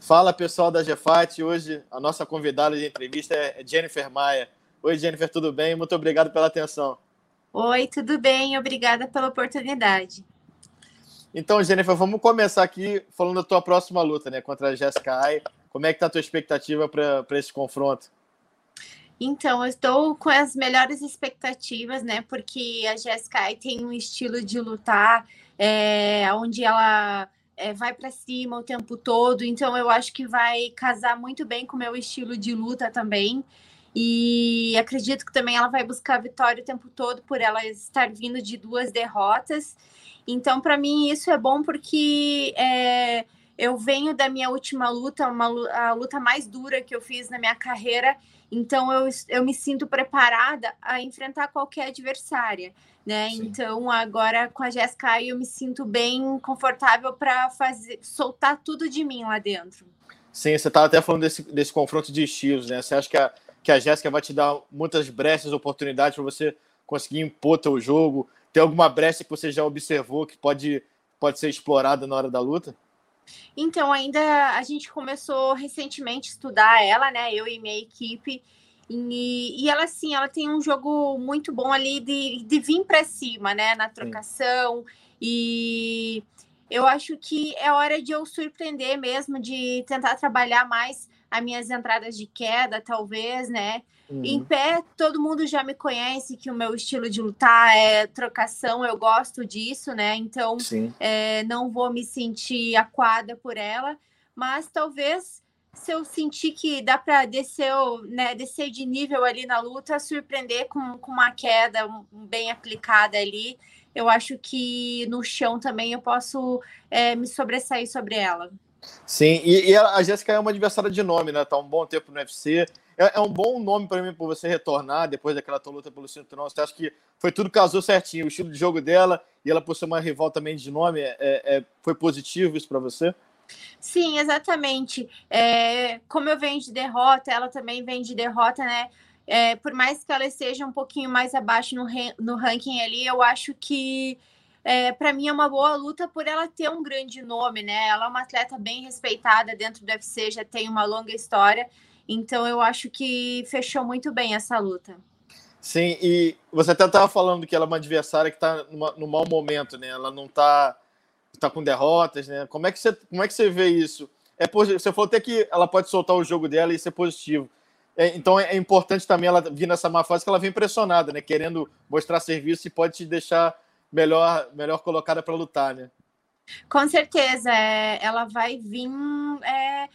Fala pessoal da GFAT, hoje a nossa convidada de entrevista é Jennifer Maia. Oi Jennifer, tudo bem? Muito obrigado pela atenção. Oi, tudo bem? Obrigada pela oportunidade. Então, Jennifer, vamos começar aqui falando da tua próxima luta, né, contra a Jessica Ai. Como é que tá a tua expectativa para esse confronto? Então, eu estou com as melhores expectativas, né? Porque a Jessica Ai tem um estilo de lutar é, onde ela é, vai para cima o tempo todo. Então, eu acho que vai casar muito bem com o meu estilo de luta também. E acredito que também ela vai buscar vitória o tempo todo por ela estar vindo de duas derrotas. Então, para mim, isso é bom porque é, eu venho da minha última luta, uma, a luta mais dura que eu fiz na minha carreira. Então, eu, eu me sinto preparada a enfrentar qualquer adversária. Né? Então, agora com a Jéssica, eu me sinto bem confortável para fazer soltar tudo de mim lá dentro. Sim, você estava até falando desse, desse confronto de estilos, né? Você acha que a, que a Jéssica vai te dar muitas brechas, oportunidades para você conseguir impor teu jogo? Tem alguma brecha que você já observou que pode, pode ser explorada na hora da luta? Então, ainda a gente começou recentemente a estudar ela, né? Eu e minha equipe. E, e ela, assim, ela tem um jogo muito bom ali de, de vir para cima, né? Na trocação. Sim. E eu acho que é hora de eu surpreender mesmo, de tentar trabalhar mais as minhas entradas de queda, talvez, né? Uhum. Em pé, todo mundo já me conhece que o meu estilo de lutar é trocação, eu gosto disso, né? Então, é, não vou me sentir aquada por ela, mas talvez se eu sentir que dá para descer, né, descer de nível ali na luta, surpreender com, com uma queda bem aplicada ali, eu acho que no chão também eu posso é, me sobressair sobre ela. Sim, e, e a Jéssica é uma adversária de nome, né? Tá um bom tempo no UFC. É, é um bom nome para mim para você retornar depois daquela tua luta pelo cinturão. Você acha que foi tudo casou certinho? O estilo de jogo dela e ela por ser uma rival também de nome, é, é foi positivo isso para você? Sim, exatamente. É, como eu venho de derrota, ela também vem de derrota, né? É, por mais que ela esteja um pouquinho mais abaixo no, no ranking ali, eu acho que é, para mim é uma boa luta por ela ter um grande nome, né? Ela é uma atleta bem respeitada dentro do UFC, já tem uma longa história, então eu acho que fechou muito bem essa luta. Sim, e você até estava falando que ela é uma adversária que está no mau momento, né? Ela não está tá com derrotas, né? Como é que você, como é que você vê isso? É, você falou até que ela pode soltar o jogo dela e ser positivo. É, então é, é importante também ela vir nessa má fase que ela vem pressionada, né? Querendo mostrar serviço e pode te deixar melhor, melhor colocada para lutar, né? Com certeza, é, ela vai vir, é,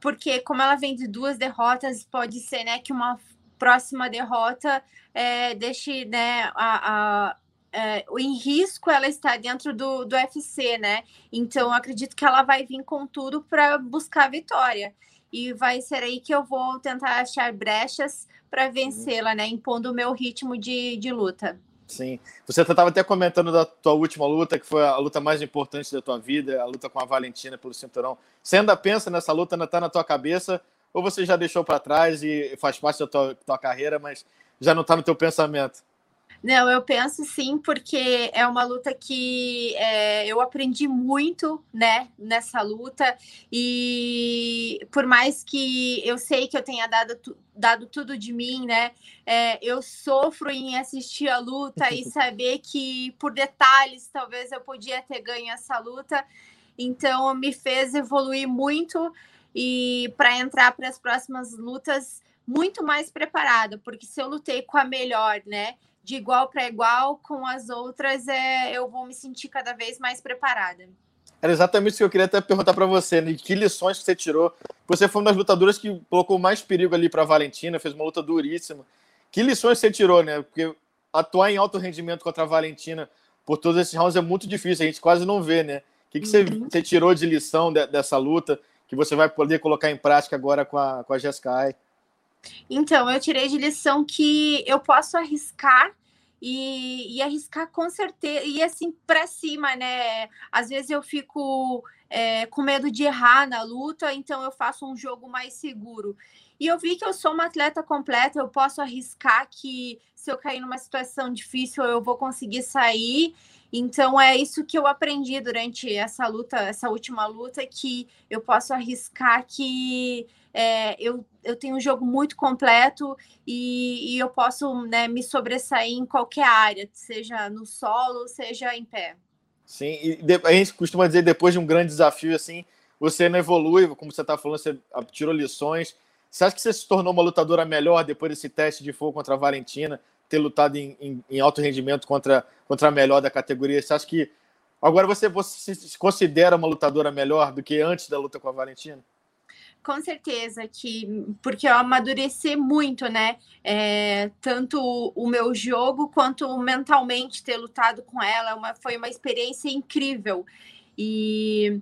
porque como ela vem de duas derrotas, pode ser, né, que uma próxima derrota é, deixe, né, a, a é, em risco ela está dentro do, do UFC, né? Então acredito que ela vai vir com tudo para buscar a vitória. E vai ser aí que eu vou tentar achar brechas para vencê-la, né? Impondo o meu ritmo de, de luta. Sim. Você estava até comentando da tua última luta, que foi a luta mais importante da tua vida, a luta com a Valentina pelo cinturão. Você ainda pensa nessa luta, ainda está na tua cabeça? Ou você já deixou para trás e faz parte da tua, tua carreira, mas já não está no teu pensamento? Não, eu penso sim, porque é uma luta que é, eu aprendi muito, né, nessa luta, e por mais que eu sei que eu tenha dado, dado tudo de mim, né, é, eu sofro em assistir a luta e saber que por detalhes talvez eu podia ter ganho essa luta, então me fez evoluir muito e para entrar para as próximas lutas muito mais preparada, porque se eu lutei com a melhor, né, de igual para igual com as outras, é, eu vou me sentir cada vez mais preparada. Era exatamente isso que eu queria até perguntar para você, né? Que lições que você tirou? Você foi uma das lutadoras que colocou mais perigo ali para a Valentina, fez uma luta duríssima. Que lições você tirou, né? Porque atuar em alto rendimento contra a Valentina por todos esses rounds é muito difícil, a gente quase não vê, né? O que, que você, uhum. você tirou de lição de, dessa luta que você vai poder colocar em prática agora com a, com a Jessica Ai? Então, eu tirei de lição que eu posso arriscar e, e arriscar com certeza, e assim para cima, né? Às vezes eu fico é, com medo de errar na luta, então eu faço um jogo mais seguro. E eu vi que eu sou uma atleta completa, eu posso arriscar que se eu cair numa situação difícil, eu vou conseguir sair. Então é isso que eu aprendi durante essa luta, essa última luta, que eu posso arriscar que é, eu, eu tenho um jogo muito completo e, e eu posso né, me sobressair em qualquer área, seja no solo, seja em pé. Sim, e a gente costuma dizer depois de um grande desafio assim, você não evolui, como você está falando, você tirou lições. Você acha que você se tornou uma lutadora melhor depois desse teste de fogo contra a Valentina? ter lutado em, em, em, alto rendimento contra, contra a melhor da categoria. Você acha que agora você, você se considera uma lutadora melhor do que antes da luta com a Valentina? Com certeza que porque eu amadureci muito, né? É, tanto o meu jogo quanto mentalmente ter lutado com ela, uma, foi uma experiência incrível e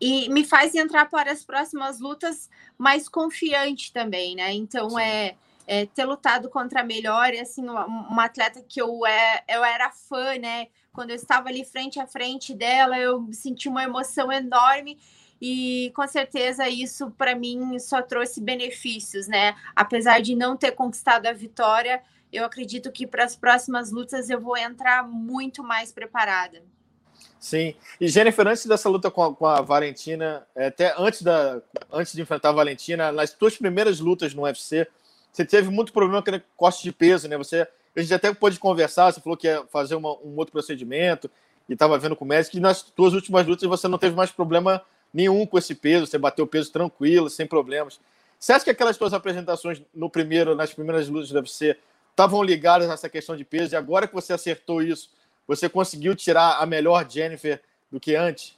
e me faz entrar para as próximas lutas mais confiante também, né? Então é é, ter lutado contra a melhor, e assim, uma, uma, atleta que eu, é, eu era fã, né? Quando eu estava ali frente a frente dela, eu senti uma emoção enorme e com certeza isso para mim só trouxe benefícios, né? Apesar de não ter conquistado a vitória, eu acredito que para as próximas lutas eu vou entrar muito mais preparada. Sim. E Jennifer, antes dessa luta com a, com a Valentina, é, até antes, da, antes de enfrentar a Valentina, nas tuas primeiras lutas no UFC, você teve muito problema com corte de peso, né? Você, a gente até pôde conversar, você falou que ia fazer uma, um outro procedimento e estava vendo com o médico, e nas suas últimas lutas você não teve mais problema nenhum com esse peso, você bateu o peso tranquilo, sem problemas. Você acha que aquelas suas apresentações no primeiro, nas primeiras lutas do UFC estavam ligadas a essa questão de peso e agora que você acertou isso, você conseguiu tirar a melhor Jennifer do que antes?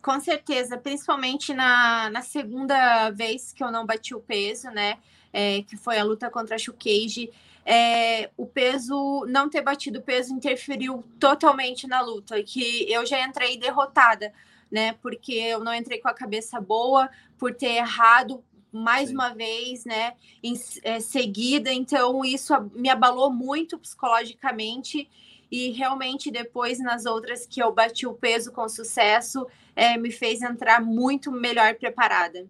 Com certeza, principalmente na, na segunda vez que eu não bati o peso, né? é, que foi a luta contra a Shukeiji, é, o peso, não ter batido o peso interferiu totalmente na luta, que eu já entrei derrotada, né? Porque eu não entrei com a cabeça boa, por ter errado mais Sim. uma vez, né? Em é, seguida, então isso me abalou muito psicologicamente e realmente depois nas outras que eu bati o peso com sucesso, é, me fez entrar muito melhor preparada.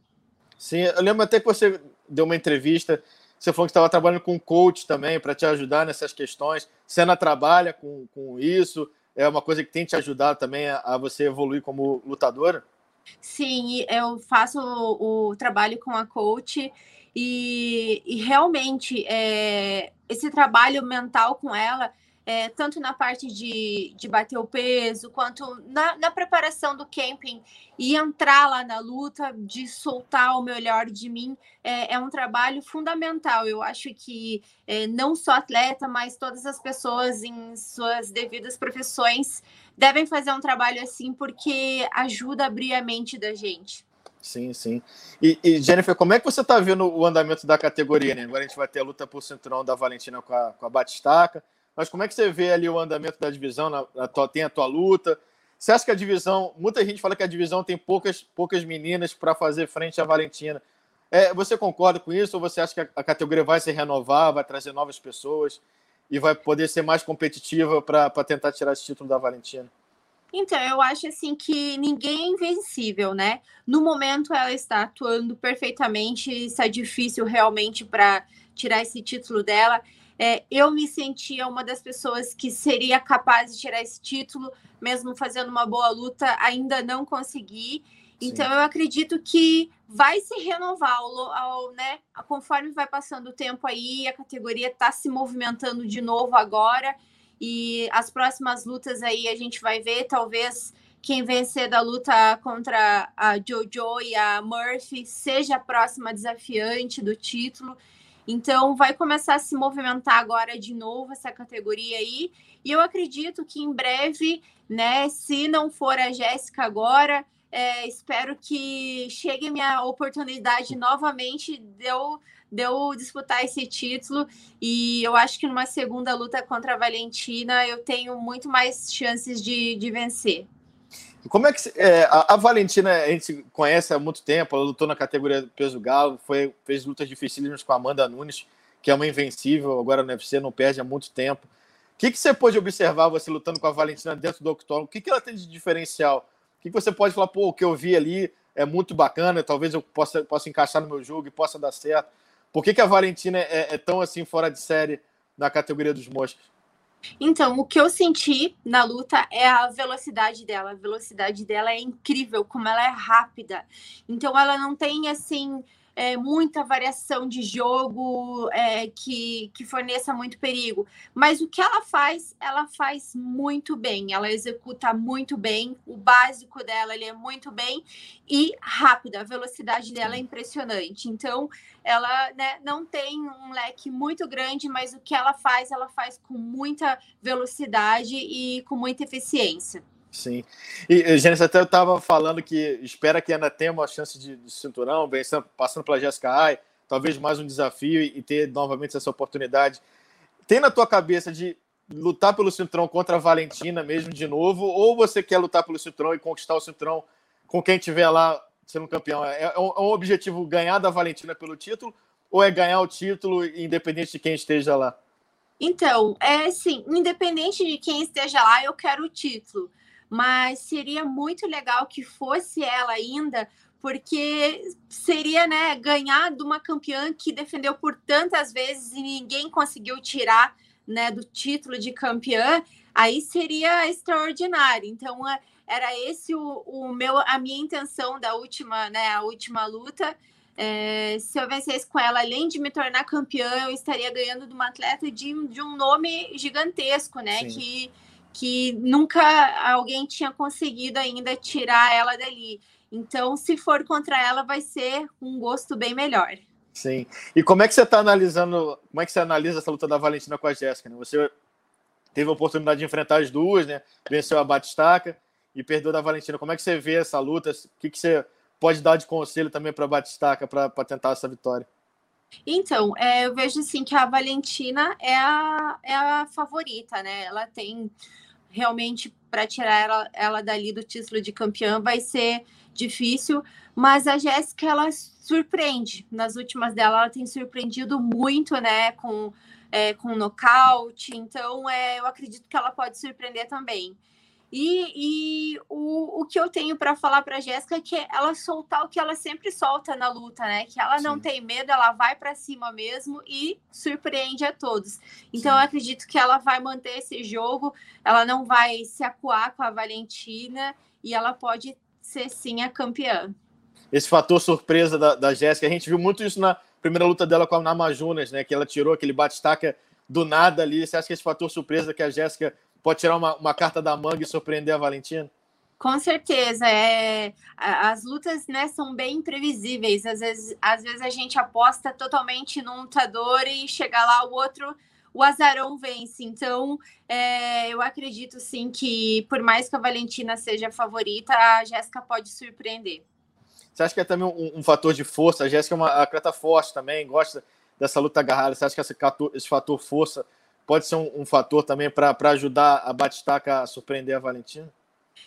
Sim, eu lembro até que você deu uma entrevista, você falou que estava trabalhando com coach também para te ajudar nessas questões. Senna trabalha com, com isso? É uma coisa que tem te ajudado também a, a você evoluir como lutadora? Sim, eu faço o, o trabalho com a coach e, e realmente é, esse trabalho mental com ela é, tanto na parte de, de bater o peso, quanto na, na, preparação do camping e entrar lá na luta, de soltar o melhor de mim, é, é um trabalho fundamental. Eu acho que é, não só atleta, mas todas as pessoas em suas devidas profissões devem fazer um trabalho assim, porque ajuda a abrir a mente da gente. Sim, sim. E, e, Jennifer, como é que você está vendo o andamento da categoria? Né? Agora a gente vai ter a luta por cinturão da Valentina com a, com a Batistaca. Mas como é que você vê ali o andamento da divisão? Na, na tua, tem a tua luta? Você acha que a divisão. Muita gente fala que a divisão tem poucas, poucas meninas para fazer frente à Valentina. É, você concorda com isso ou você acha que a, a, categoria vai se renovar, vai trazer novas pessoas e vai poder ser mais competitiva para tentar tirar esse título da Valentina? Então, eu acho assim que ninguém é invencível, né? No momento ela está atuando perfeitamente, está difícil realmente para tirar esse título dela é, eu me sentia uma das pessoas que seria capaz de tirar esse título, mesmo fazendo uma boa luta, ainda não consegui. Então, Sim. eu acredito que vai se renovar ao, ao, né, conforme vai passando o tempo aí, a categoria está se movimentando de novo agora. E as próximas lutas aí a gente vai ver, talvez quem vencer da luta contra a Jojo e a Murphy seja a próxima desafiante do título. Então, vai começar a se movimentar agora de novo essa categoria aí. E eu acredito que em breve, né, se não for a Jéssica agora, é, espero que chegue minha oportunidade novamente de eu, de eu disputar esse título. E eu acho que numa segunda luta contra a Valentina eu tenho muito mais chances de, de vencer. Como é que é, a, a, Valentina a gente conhece há muito tempo, ela lutou na categoria peso galo, foi, fez lutas dificílimas com a Amanda Nunes, que é uma invencível agora no UFC, não perde há muito tempo. O que, que você pode observar você lutando com a Valentina dentro do octógono? O que, que ela tem de diferencial? O que, que você pode falar, pô, o que eu vi ali é muito bacana, talvez eu possa, possa encaixar no meu jogo e possa dar certo. Por que, que a Valentina é, é tão assim fora de série na categoria dos moscas? Então, o que eu senti na luta é a velocidade dela. A velocidade dela é incrível, como ela é rápida. Então, ela não tem assim é, muita variação de jogo é, que, que forneça muito perigo. Mas o que ela faz, ela faz muito bem. Ela executa muito bem. O básico dela ele é muito bem e rápida. A velocidade dela é impressionante. Então, ela né, não tem um leque muito grande, mas o que ela faz, ela faz com muita velocidade e com muita eficiência. Sim. E, Gênesis, até eu estava falando que espera que ainda tenha uma chance de, de cinturão, vencendo, passando pela Jessica Ai, talvez mais um desafio e, e ter novamente essa oportunidade. Tem na tua cabeça de lutar pelo cinturão contra a Valentina mesmo de novo, ou você quer lutar pelo cinturão e conquistar o cinturão com quem tiver lá sendo campeão? É, é, um, é um objetivo ganhar da Valentina pelo título, ou é ganhar o título independente de quem esteja lá? Então, é assim, independente de quem esteja lá, eu quero o título mas seria muito legal que fosse ela ainda, porque seria né, ganhar de uma campeã que defendeu por tantas vezes e ninguém conseguiu tirar né, do título de campeã, aí seria extraordinário. Então, é, era esse o, o meu, a minha intenção da última, né, a última luta. É, se eu vencesse com ela, além de me tornar campeã, eu estaria ganhando de uma atleta de, de um nome gigantesco, né? Sim. Que que nunca alguém tinha conseguido ainda tirar ela dali. Então, se for contra ela, vai ser um gosto bem melhor. Sim. E como é que você está analisando, como é que você analisa essa luta da Valentina com a Jéssica? Né? Você teve a oportunidade de enfrentar as duas, né? Venceu a Batistaca e perdeu da Valentina. Como é que você vê essa luta? O que, que você pode dar de conselho também para a Batistaca para tentar essa vitória? Então, é, eu vejo assim que a Valentina é a, é a favorita, né? Ela tem realmente para tirar ela, ela dali do título de campeã vai ser difícil, mas a Jéssica ela surpreende. Nas últimas dela, ela tem surpreendido muito, né, com é, com nocaute. Então, é, eu acredito que ela pode surpreender também. E, e o, o que eu tenho para falar para Jéssica é que ela soltar o que ela sempre solta na luta, né? Que ela Sim. não tem medo, ela vai para cima mesmo e surpreende a todos. Então Sim. eu acredito que ela vai manter esse jogo, ela não vai se acuar com a Valentina e ela pode ser sim a campeã. Esse fator surpresa da, da Jéssica, a gente viu muito isso na primeira luta dela com a Namajunas, né? Que ela tirou aquele bate-estaca do nada ali. Você acha que esse fator surpresa que a Jéssica pode tirar uma, uma carta da manga e surpreender a Valentina? Com certeza, é, as lutas né, são bem imprevisíveis. Às vezes, às vezes a gente aposta totalmente num lutador e chega lá o outro, o azarão vence. Então, é, eu acredito sim que, por mais que a Valentina seja a favorita, a Jéssica pode surpreender. Você acha que é também um, um fator de força? A Jéssica é uma atleta forte também, gosta dessa luta agarrada. Você acha que esse, esse fator força pode ser um, um fator também para ajudar a Batistaca a surpreender a Valentina?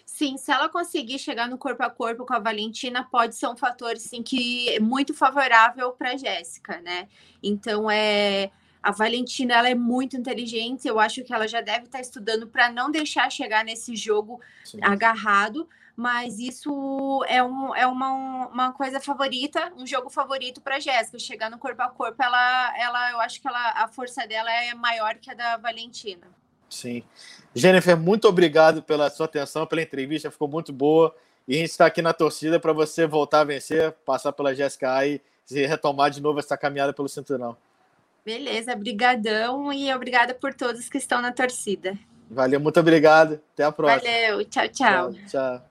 Sim, se ela conseguir chegar no corpo a corpo com a Valentina, pode ser um fator sim que é muito favorável para Jéssica, né? Então é a Valentina ela é muito inteligente, eu acho que ela já deve estar estudando para não deixar chegar nesse jogo sim. agarrado mas isso é, um, é uma, uma coisa favorita, um jogo favorito para Jéssica. Chegar no corpo a corpo, ela, ela, eu acho que ela, a força dela é maior que a da Valentina. Sim. Jennifer, muito obrigado pela sua atenção, pela entrevista, ficou muito boa. E a gente está aqui na torcida para você voltar a vencer, passar pela Jéssica e retomar de novo essa caminhada pelo cinturão. Beleza, brigadão e obrigada por todos que estão na torcida. Valeu, muito obrigado. Até a próxima. Valeu, tchau, tchau. Tchau. tchau.